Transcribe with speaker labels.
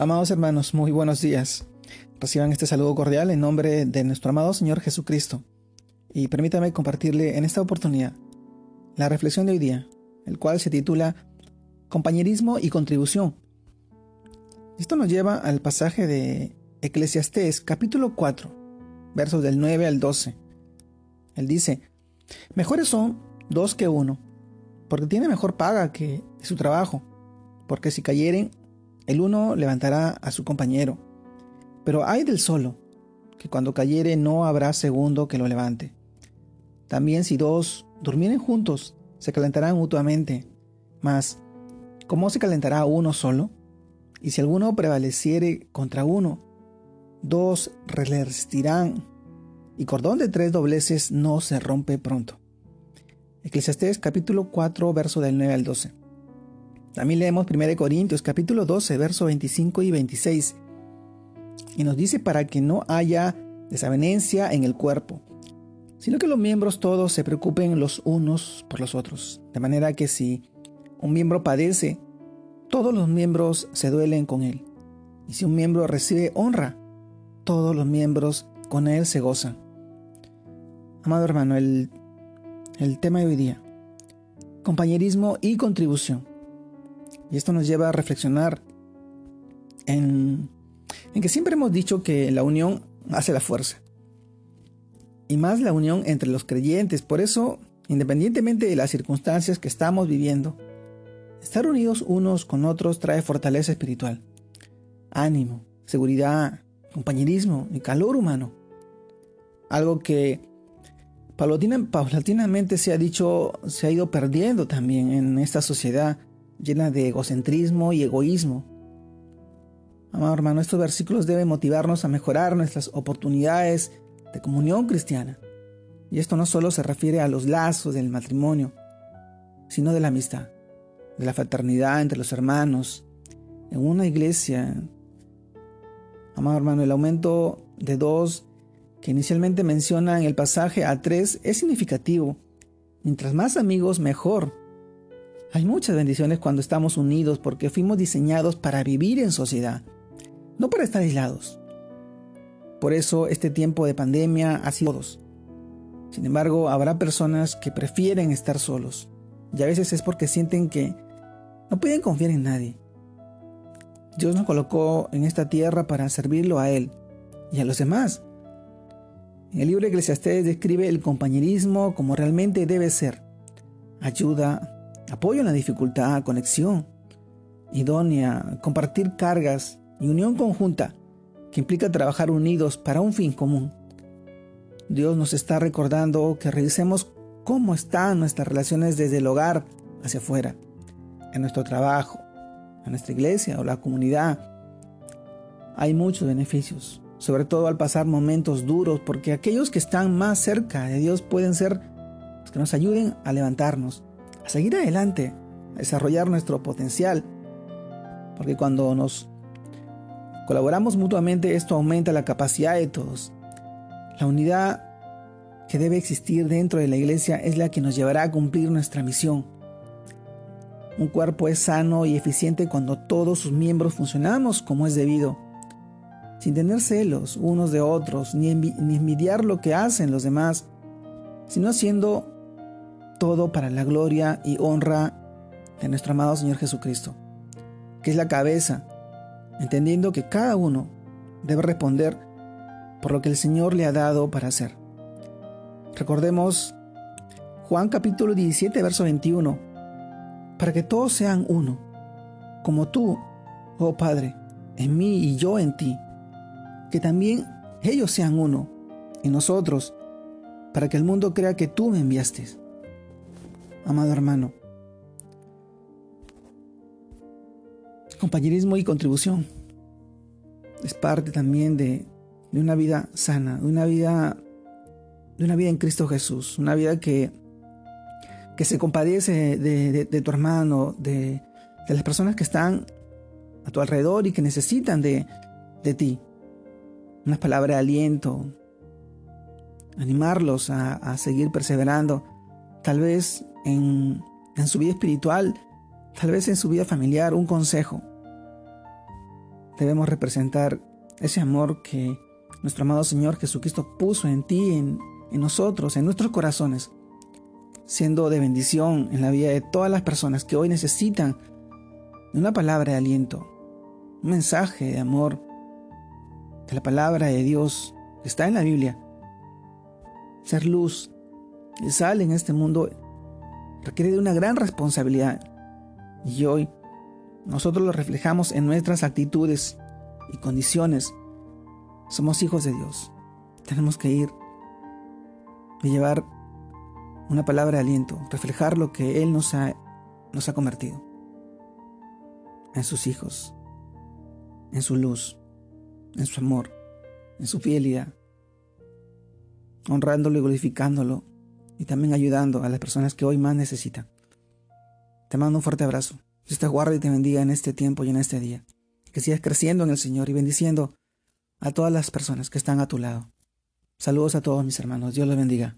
Speaker 1: Amados hermanos, muy buenos días. Reciban este saludo cordial en nombre de nuestro amado Señor Jesucristo. Y permítame compartirle en esta oportunidad la reflexión de hoy día, el cual se titula Compañerismo y contribución. Esto nos lleva al pasaje de Eclesiastés capítulo 4, versos del 9 al 12. Él dice, Mejores son dos que uno, porque tiene mejor paga que su trabajo, porque si cayeren el uno levantará a su compañero, pero hay del solo, que cuando cayere no habrá segundo que lo levante. También si dos durmieren juntos, se calentarán mutuamente. Mas, ¿cómo se calentará uno solo? Y si alguno prevaleciere contra uno, dos resistirán, y cordón de tres dobleces no se rompe pronto. Eclesiastés capítulo 4, verso del 9 al 12. También leemos 1 Corintios capítulo 12, verso 25 y 26. Y nos dice para que no haya desavenencia en el cuerpo, sino que los miembros todos se preocupen los unos por los otros. De manera que si un miembro padece, todos los miembros se duelen con él. Y si un miembro recibe honra, todos los miembros con él se gozan. Amado hermano, el, el tema de hoy día, compañerismo y contribución. Y esto nos lleva a reflexionar en, que siempre hemos dicho que la unión hace la fuerza. Y más la unión entre los creyentes. Por eso, independientemente de las circunstancias que estamos viviendo, estar unidos unos con otros trae fortaleza espiritual, ánimo, seguridad, compañerismo y calor humano. Algo que paulatinamente se ha dicho, se ha ido perdiendo también en esta sociedad llena de egocentrismo y egoísmo. Amado hermano, estos versículos deben motivarnos a mejorar nuestras oportunidades de comunión cristiana. Y esto no solo se refiere a los lazos del matrimonio, sino de la amistad, de la fraternidad entre los hermanos, en una iglesia. Amado hermano, el aumento de dos que inicialmente menciona en el pasaje a tres es significativo. Mientras más amigos, mejor. Hay muchas bendiciones cuando estamos unidos porque fuimos diseñados para vivir en sociedad, no para estar aislados. Por eso este tiempo de pandemia ha sido todos. Sin embargo, habrá personas que prefieren estar solos y a veces es porque sienten que no pueden confiar en nadie. Dios nos colocó en esta tierra para servirlo a Él y a los demás. En el libro de Eclesiastés describe el compañerismo como realmente debe ser. Ayuda, apoyo en la dificultad, conexión idónea, compartir cargas y unión conjunta que implica trabajar unidos para un fin común. Dios nos está recordando que revisemos cómo están nuestras relaciones desde el hogar hacia afuera, en nuestro trabajo, en nuestra iglesia o la comunidad. Hay muchos beneficios, sobre todo al pasar momentos duros, porque aquellos que están más cerca de Dios pueden ser los que nos ayuden a levantarnos, seguir adelante, a desarrollar nuestro potencial. Porque cuando nos colaboramos mutuamente, esto aumenta la capacidad de todos. La unidad que debe existir dentro de la iglesia es la que nos llevará a cumplir nuestra misión. Un cuerpo es sano y eficiente cuando todos sus miembros funcionamos como es debido, sin tener celos unos de otros, ni, envidiar lo que hacen los demás, sino haciendo todo para la gloria y honra de nuestro amado Señor Jesucristo, que es la cabeza, entendiendo que cada uno debe responder por lo que el Señor le ha dado para hacer. Recordemos Juan capítulo 17, verso 21, para que todos sean uno, como tú, oh Padre, en mí y yo en ti, que también ellos sean uno en nosotros, para que el mundo crea que tú me enviaste amado hermano. Compañerismo y contribución es parte también de, una vida sana, de una vida, de una vida en Cristo Jesús, una vida que, que se compadece de, tu hermano, de, las personas que están a tu alrededor y que necesitan de, ti. Unas palabras de aliento, animarlos a, a seguir perseverando. Tal vez en, su vida espiritual, tal vez en su vida familiar, un consejo. debemos representar ese amor que nuestro amado Señor Jesucristo puso en ti, en, en nosotros, en nuestros corazones, siendo de bendición en la vida de todas las personas que hoy necesitan una palabra de aliento, un mensaje de amor, de la palabra de Dios está en la Biblia. Ser luz y sal en este mundo requiere de una gran responsabilidad. Y hoy nosotros lo reflejamos en nuestras actitudes y condiciones. Somos hijos de Dios. Tenemos que ir y llevar una palabra de aliento, reflejar lo que Él nos ha, nos ha convertido en sus hijos, en su luz, en su amor, en su fidelidad, honrándolo y glorificándolo y también ayudando a las personas que hoy más necesitan. Te mando un fuerte abrazo. Dios te guarde y te bendiga en este tiempo y en este día. Que sigas creciendo en el Señor y bendiciendo a todas las personas que están a tu lado. Saludos a todos mis hermanos. Dios los bendiga.